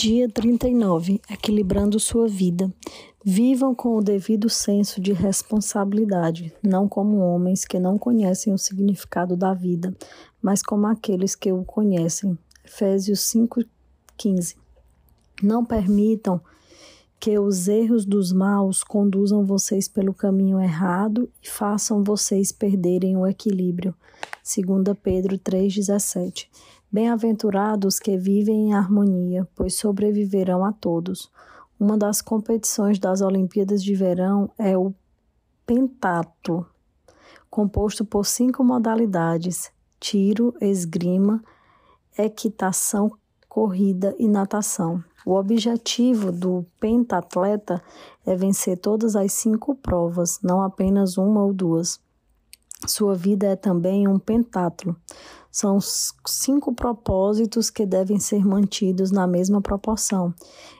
Dia 39. Equilibrando sua vida. Vivam com o devido senso de responsabilidade, não como homens que não conhecem o significado da vida, mas como aqueles que o conhecem. Efésios 5:15. Não permitam que os erros dos maus conduzam vocês pelo caminho errado e façam vocês perderem o equilíbrio. 2 Pedro 3:17. Bem-aventurados que vivem em harmonia, pois sobreviverão a todos. Uma das competições das Olimpíadas de Verão é o pentatlo, composto por cinco modalidades: tiro, esgrima, equitação, corrida e natação. O objetivo do pentatleta é vencer todas as cinco provas, não apenas uma ou duas. Sua vida é também um pentatlo. São cinco propósitos que devem ser mantidos na mesma proporção.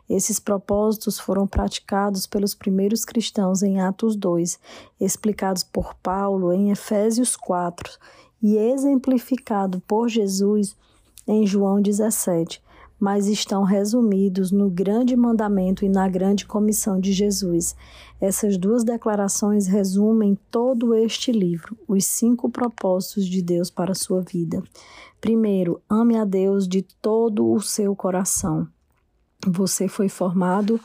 Esses propósitos foram praticados pelos primeiros cristãos em Atos 2, explicados por Paulo em Efésios 4 e exemplificado por Jesus em João 17 mas estão resumidos no grande mandamento e na grande comissão de Jesus. Essas duas declarações resumem todo este livro, os cinco propósitos de Deus para a sua vida. Primeiro, ame a Deus de todo o seu coração. Você foi formado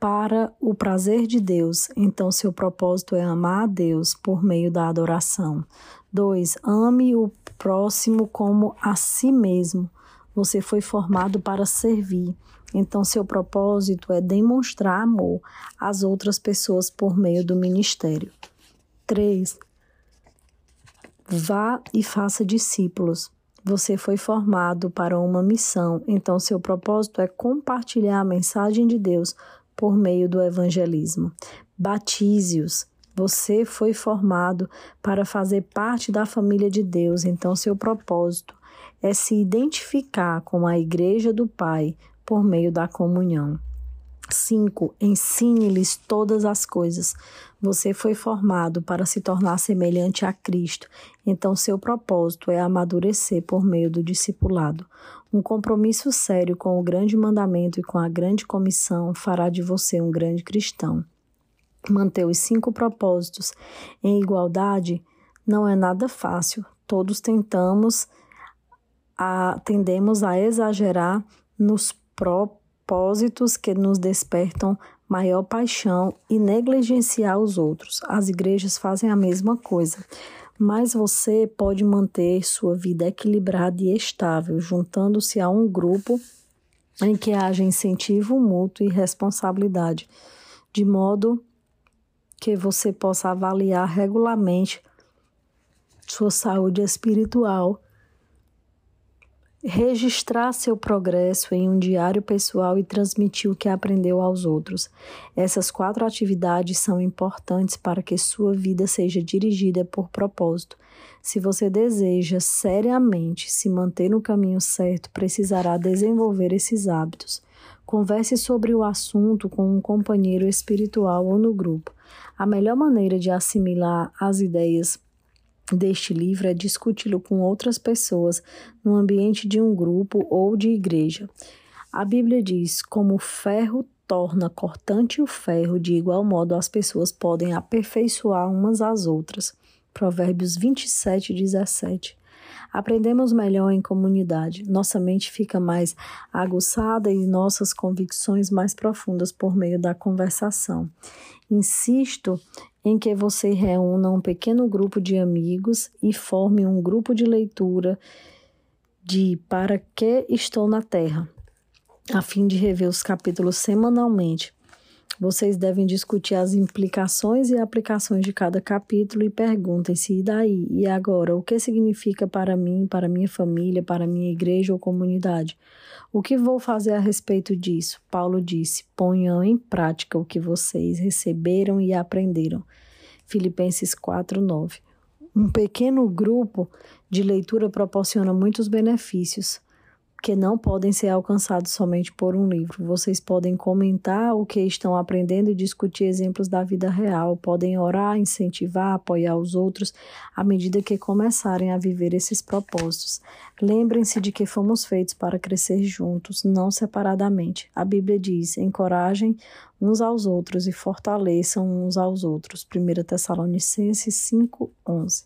para o prazer de Deus, então seu propósito é amar a Deus por meio da adoração. 2. Ame o próximo como a si mesmo. Você foi formado para servir. Então, seu propósito é demonstrar amor às outras pessoas por meio do ministério. 3. Vá e faça discípulos. Você foi formado para uma missão, então seu propósito é compartilhar a mensagem de Deus por meio do evangelismo. Batize-os. Você foi formado para fazer parte da família de Deus, então seu propósito é se identificar com a Igreja do Pai por meio da comunhão. 5. Ensine-lhes todas as coisas. Você foi formado para se tornar semelhante a Cristo, então seu propósito é amadurecer por meio do discipulado. Um compromisso sério com o grande mandamento e com a grande comissão fará de você um grande cristão. Manter os cinco propósitos em igualdade não é nada fácil. Todos tentamos a, tendemos a exagerar nos propósitos que nos despertam maior paixão e negligenciar os outros. As igrejas fazem a mesma coisa, mas você pode manter sua vida equilibrada e estável, juntando-se a um grupo em que haja incentivo mútuo e responsabilidade, de modo que você possa avaliar regularmente sua saúde espiritual registrar seu progresso em um diário pessoal e transmitir o que aprendeu aos outros. Essas quatro atividades são importantes para que sua vida seja dirigida por propósito. Se você deseja seriamente se manter no caminho certo, precisará desenvolver esses hábitos. Converse sobre o assunto com um companheiro espiritual ou no grupo. A melhor maneira de assimilar as ideias deste livro é discuti-lo com outras pessoas no ambiente de um grupo ou de igreja. A Bíblia diz: como o ferro torna cortante o ferro, de igual modo as pessoas podem aperfeiçoar umas às outras. Provérbios 27, 17. Aprendemos melhor em comunidade. Nossa mente fica mais aguçada e nossas convicções mais profundas por meio da conversação. Insisto em que você reúna um pequeno grupo de amigos e forme um grupo de leitura de Para que Estou na Terra, a fim de rever os capítulos semanalmente. Vocês devem discutir as implicações e aplicações de cada capítulo e perguntem-se: e daí? E agora? O que significa para mim, para minha família, para minha igreja ou comunidade? O que vou fazer a respeito disso? Paulo disse: ponham em prática o que vocês receberam e aprenderam. Filipenses 4, 9. Um pequeno grupo de leitura proporciona muitos benefícios que não podem ser alcançados somente por um livro. Vocês podem comentar o que estão aprendendo e discutir exemplos da vida real, podem orar, incentivar, apoiar os outros à medida que começarem a viver esses propósitos. Lembrem-se de que fomos feitos para crescer juntos, não separadamente. A Bíblia diz: encorajem uns aos outros e fortaleçam uns aos outros. 1 Tessalonicenses 5:11.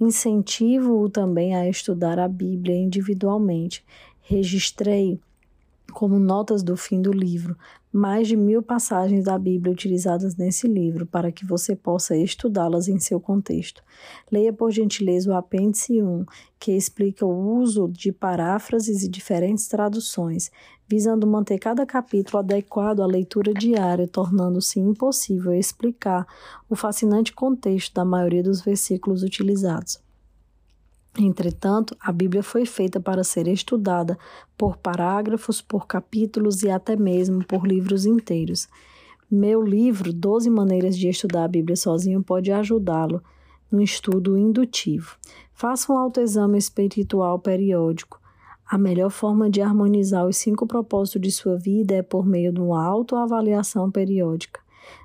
Incentivo-o também a estudar a Bíblia individualmente registrei como notas do fim do livro mais de mil passagens da Bíblia utilizadas nesse livro para que você possa estudá-las em seu contexto. Leia por gentileza o apêndice 1, que explica o uso de paráfrases e diferentes traduções, visando manter cada capítulo adequado à leitura diária, tornando-se impossível explicar o fascinante contexto da maioria dos versículos utilizados. Entretanto, a Bíblia foi feita para ser estudada por parágrafos, por capítulos e até mesmo por livros inteiros. Meu livro, 12 Maneiras de Estudar a Bíblia Sozinho, pode ajudá-lo no estudo indutivo. Faça um autoexame espiritual periódico. A melhor forma de harmonizar os cinco propósitos de sua vida é por meio de uma autoavaliação periódica.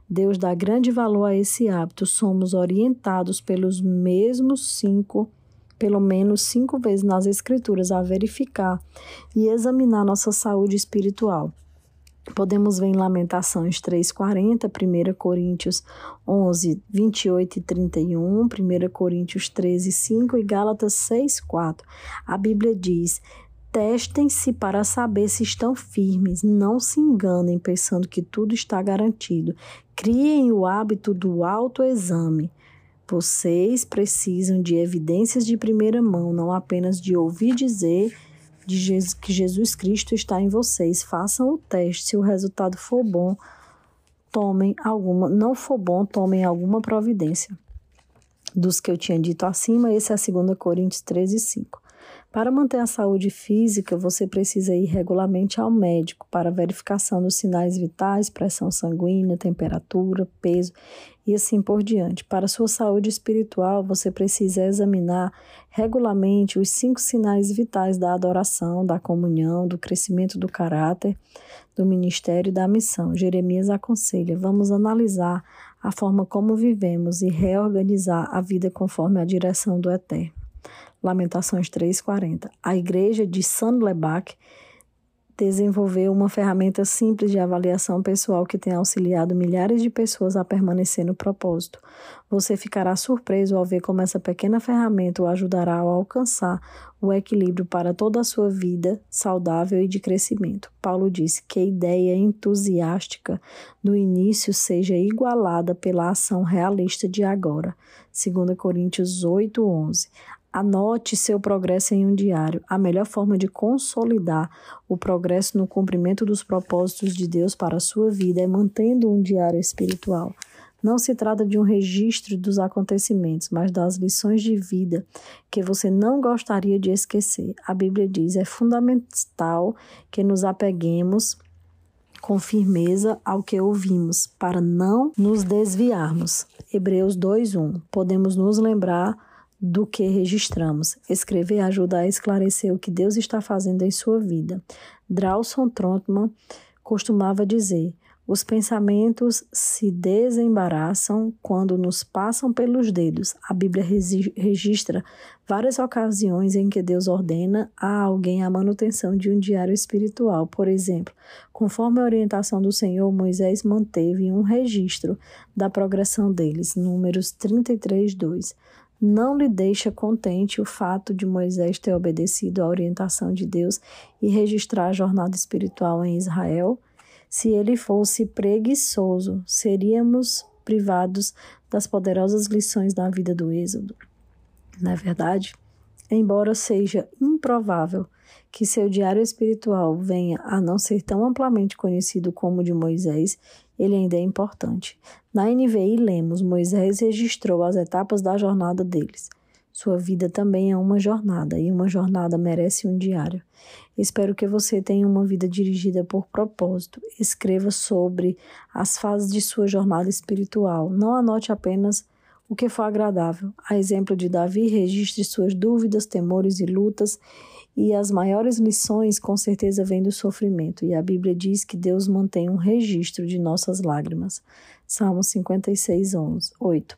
Deus dá grande valor a esse hábito. Somos orientados pelos mesmos cinco pelo menos cinco vezes nas Escrituras a verificar e examinar nossa saúde espiritual. Podemos ver em Lamentações 3,40, 1 Coríntios 11, 28 e 31, 1 Coríntios 13, 5 e Gálatas 6, 4. A Bíblia diz: Testem-se para saber se estão firmes, não se enganem pensando que tudo está garantido. Criem o hábito do autoexame. Vocês precisam de evidências de primeira mão, não apenas de ouvir dizer de Jesus, que Jesus Cristo está em vocês. Façam o teste. Se o resultado for bom, tomem alguma. Não for bom, tomem alguma providência. Dos que eu tinha dito acima, esse é a 2 Coríntios 13, 5. Para manter a saúde física, você precisa ir regularmente ao médico para verificação dos sinais vitais, pressão sanguínea, temperatura, peso e assim por diante. Para sua saúde espiritual, você precisa examinar regularmente os cinco sinais vitais da adoração, da comunhão, do crescimento do caráter, do ministério e da missão. Jeremias aconselha: vamos analisar a forma como vivemos e reorganizar a vida conforme a direção do Eterno. Lamentações 3:40. A igreja de Lebach desenvolveu uma ferramenta simples de avaliação pessoal que tem auxiliado milhares de pessoas a permanecer no propósito. Você ficará surpreso ao ver como essa pequena ferramenta o ajudará a alcançar o equilíbrio para toda a sua vida saudável e de crescimento. Paulo disse que a ideia entusiástica do início seja igualada pela ação realista de agora. 2 Coríntios 8:11. Anote seu progresso em um diário. A melhor forma de consolidar o progresso no cumprimento dos propósitos de Deus para a sua vida é mantendo um diário espiritual. Não se trata de um registro dos acontecimentos, mas das lições de vida que você não gostaria de esquecer. A Bíblia diz: é fundamental que nos apeguemos com firmeza ao que ouvimos, para não nos desviarmos. Hebreus 2:1. Podemos nos lembrar do que registramos. Escrever ajuda a esclarecer o que Deus está fazendo em sua vida. Drauson Trotman costumava dizer: os pensamentos se desembaraçam quando nos passam pelos dedos. A Bíblia registra várias ocasiões em que Deus ordena a alguém a manutenção de um diário espiritual. Por exemplo, conforme a orientação do Senhor, Moisés manteve um registro da progressão deles. Números 33, 2. Não lhe deixa contente o fato de Moisés ter obedecido à orientação de Deus e registrar a jornada espiritual em Israel. Se ele fosse preguiçoso, seríamos privados das poderosas lições da vida do Êxodo. Na é verdade, embora seja improvável que seu diário espiritual venha a não ser tão amplamente conhecido como o de Moisés, ele ainda é importante. Na NVI lemos: Moisés registrou as etapas da jornada deles. Sua vida também é uma jornada, e uma jornada merece um diário. Espero que você tenha uma vida dirigida por propósito. Escreva sobre as fases de sua jornada espiritual. Não anote apenas o que for agradável. A exemplo de Davi, registre suas dúvidas, temores e lutas. E as maiores lições, com certeza, vêm do sofrimento. E a Bíblia diz que Deus mantém um registro de nossas lágrimas. Salmo 56, 11, 8.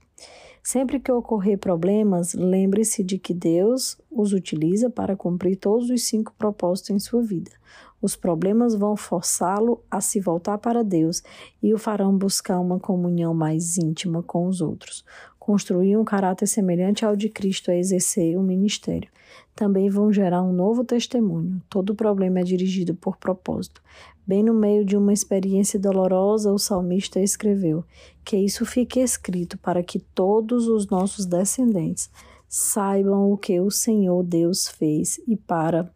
Sempre que ocorrer problemas, lembre-se de que Deus os utiliza para cumprir todos os cinco propósitos em sua vida. Os problemas vão forçá-lo a se voltar para Deus e o farão buscar uma comunhão mais íntima com os outros. Construir um caráter semelhante ao de Cristo é exercer o um ministério. Também vão gerar um novo testemunho. Todo problema é dirigido por propósito. Bem no meio de uma experiência dolorosa, o salmista escreveu: Que isso fique escrito para que todos os nossos descendentes saibam o que o Senhor Deus fez e para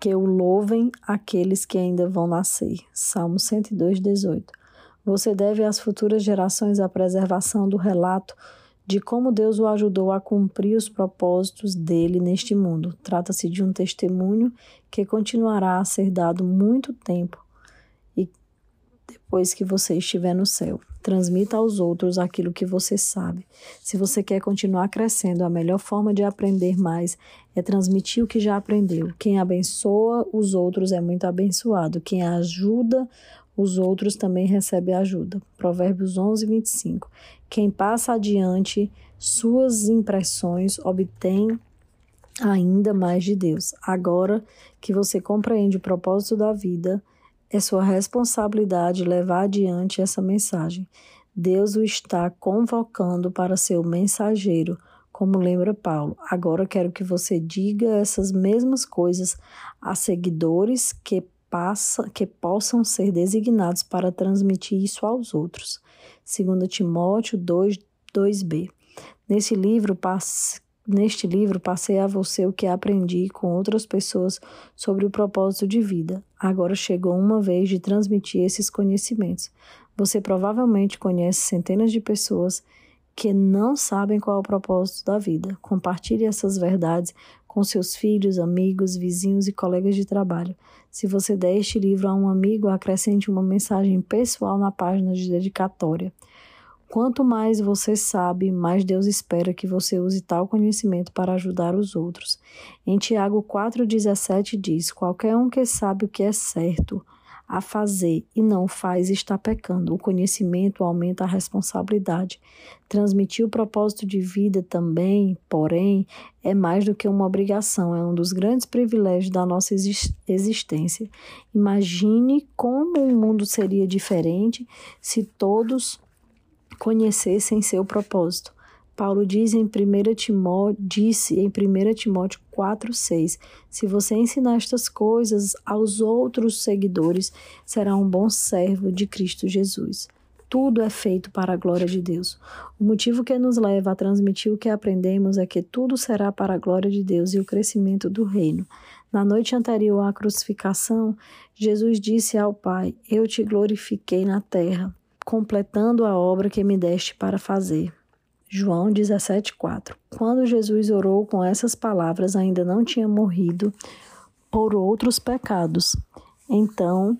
que o louvem aqueles que ainda vão nascer. Salmo 102, 18. Você deve às futuras gerações a preservação do relato de como Deus o ajudou a cumprir os propósitos dele neste mundo. Trata-se de um testemunho que continuará a ser dado muito tempo depois que você estiver no céu. Transmita aos outros aquilo que você sabe. Se você quer continuar crescendo, a melhor forma de aprender mais é transmitir o que já aprendeu. Quem abençoa os outros é muito abençoado. Quem ajuda os outros também recebe ajuda. Provérbios 11, 25. Quem passa adiante suas impressões obtém ainda mais de Deus. Agora que você compreende o propósito da vida, é sua responsabilidade levar adiante essa mensagem. Deus o está convocando para ser o mensageiro, como lembra Paulo. Agora quero que você diga essas mesmas coisas a seguidores que passa, que possam ser designados para transmitir isso aos outros. 2 Timóteo 2, 2b. Nesse livro, neste livro, passei a você o que aprendi com outras pessoas sobre o propósito de vida. Agora chegou uma vez de transmitir esses conhecimentos. Você provavelmente conhece centenas de pessoas que não sabem qual é o propósito da vida. Compartilhe essas verdades com seus filhos, amigos, vizinhos e colegas de trabalho. Se você der este livro a um amigo, acrescente uma mensagem pessoal na página de dedicatória. Quanto mais você sabe, mais Deus espera que você use tal conhecimento para ajudar os outros. Em Tiago 4,17 diz: Qualquer um que sabe o que é certo a fazer e não faz está pecando. O conhecimento aumenta a responsabilidade. Transmitir o propósito de vida também, porém, é mais do que uma obrigação, é um dos grandes privilégios da nossa existência. Imagine como o mundo seria diferente se todos conhecessem seu propósito. Paulo diz em 1 Timóteo, disse em 1 Timóteo 4,6: Se você ensinar estas coisas aos outros seguidores, será um bom servo de Cristo Jesus. Tudo é feito para a glória de Deus. O motivo que nos leva a transmitir o que aprendemos é que tudo será para a glória de Deus e o crescimento do reino. Na noite anterior à crucificação, Jesus disse ao Pai: Eu te glorifiquei na terra, completando a obra que me deste para fazer. João 17,4. Quando Jesus orou com essas palavras, ainda não tinha morrido por outros pecados. Então,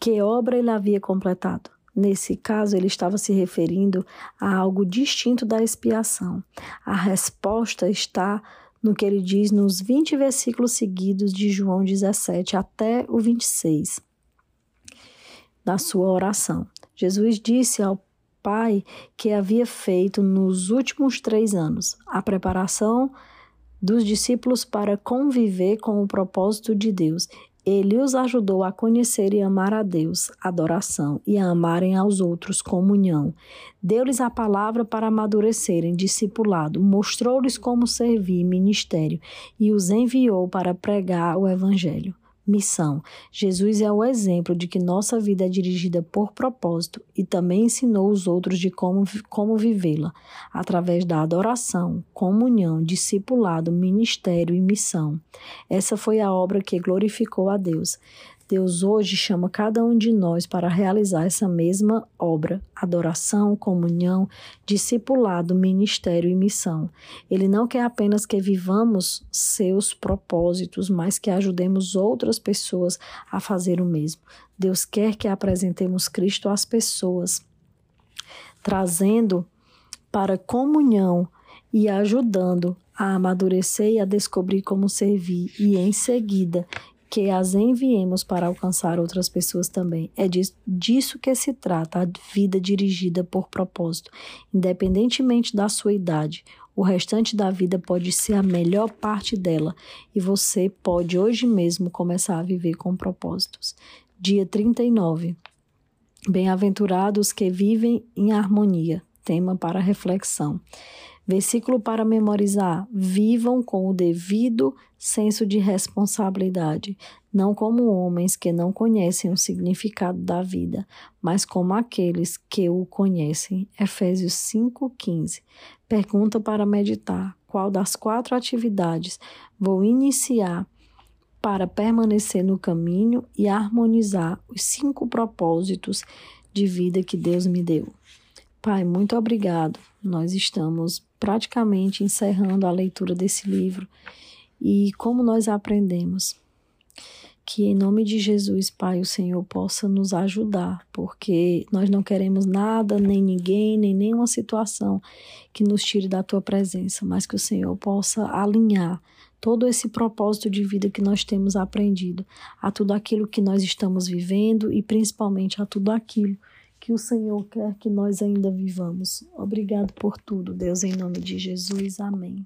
que obra ele havia completado? Nesse caso, ele estava se referindo a algo distinto da expiação. A resposta está no que ele diz nos 20 versículos seguidos de João 17 até o 26, da sua oração. Jesus disse ao Pai que havia feito nos últimos três anos a preparação dos discípulos para conviver com o propósito de Deus. Ele os ajudou a conhecer e amar a Deus, adoração, e a amarem aos outros, comunhão. Deu-lhes a palavra para amadurecerem, discipulado, mostrou-lhes como servir, ministério, e os enviou para pregar o Evangelho. Missão. Jesus é o exemplo de que nossa vida é dirigida por propósito e também ensinou os outros de como, como vivê-la, através da adoração, comunhão, discipulado, ministério e missão. Essa foi a obra que glorificou a Deus. Deus hoje chama cada um de nós para realizar essa mesma obra: adoração, comunhão, discipulado, ministério e missão. Ele não quer apenas que vivamos seus propósitos, mas que ajudemos outras pessoas a fazer o mesmo. Deus quer que apresentemos Cristo às pessoas, trazendo para comunhão e ajudando a amadurecer e a descobrir como servir, e em seguida que as enviemos para alcançar outras pessoas também. É disso que se trata a vida dirigida por propósito, independentemente da sua idade. O restante da vida pode ser a melhor parte dela e você pode hoje mesmo começar a viver com propósitos. Dia 39. Bem-aventurados que vivem em harmonia. Tema para reflexão. Versículo para memorizar: vivam com o devido senso de responsabilidade, não como homens que não conhecem o significado da vida, mas como aqueles que o conhecem. Efésios 5:15. Pergunta para meditar: qual das quatro atividades vou iniciar para permanecer no caminho e harmonizar os cinco propósitos de vida que Deus me deu? Pai, muito obrigado. Nós estamos praticamente encerrando a leitura desse livro e como nós aprendemos. Que em nome de Jesus, Pai, o Senhor possa nos ajudar, porque nós não queremos nada, nem ninguém, nem nenhuma situação que nos tire da tua presença, mas que o Senhor possa alinhar todo esse propósito de vida que nós temos aprendido a tudo aquilo que nós estamos vivendo e principalmente a tudo aquilo que o Senhor quer que nós ainda vivamos. Obrigado por tudo, Deus, em nome de Jesus. Amém.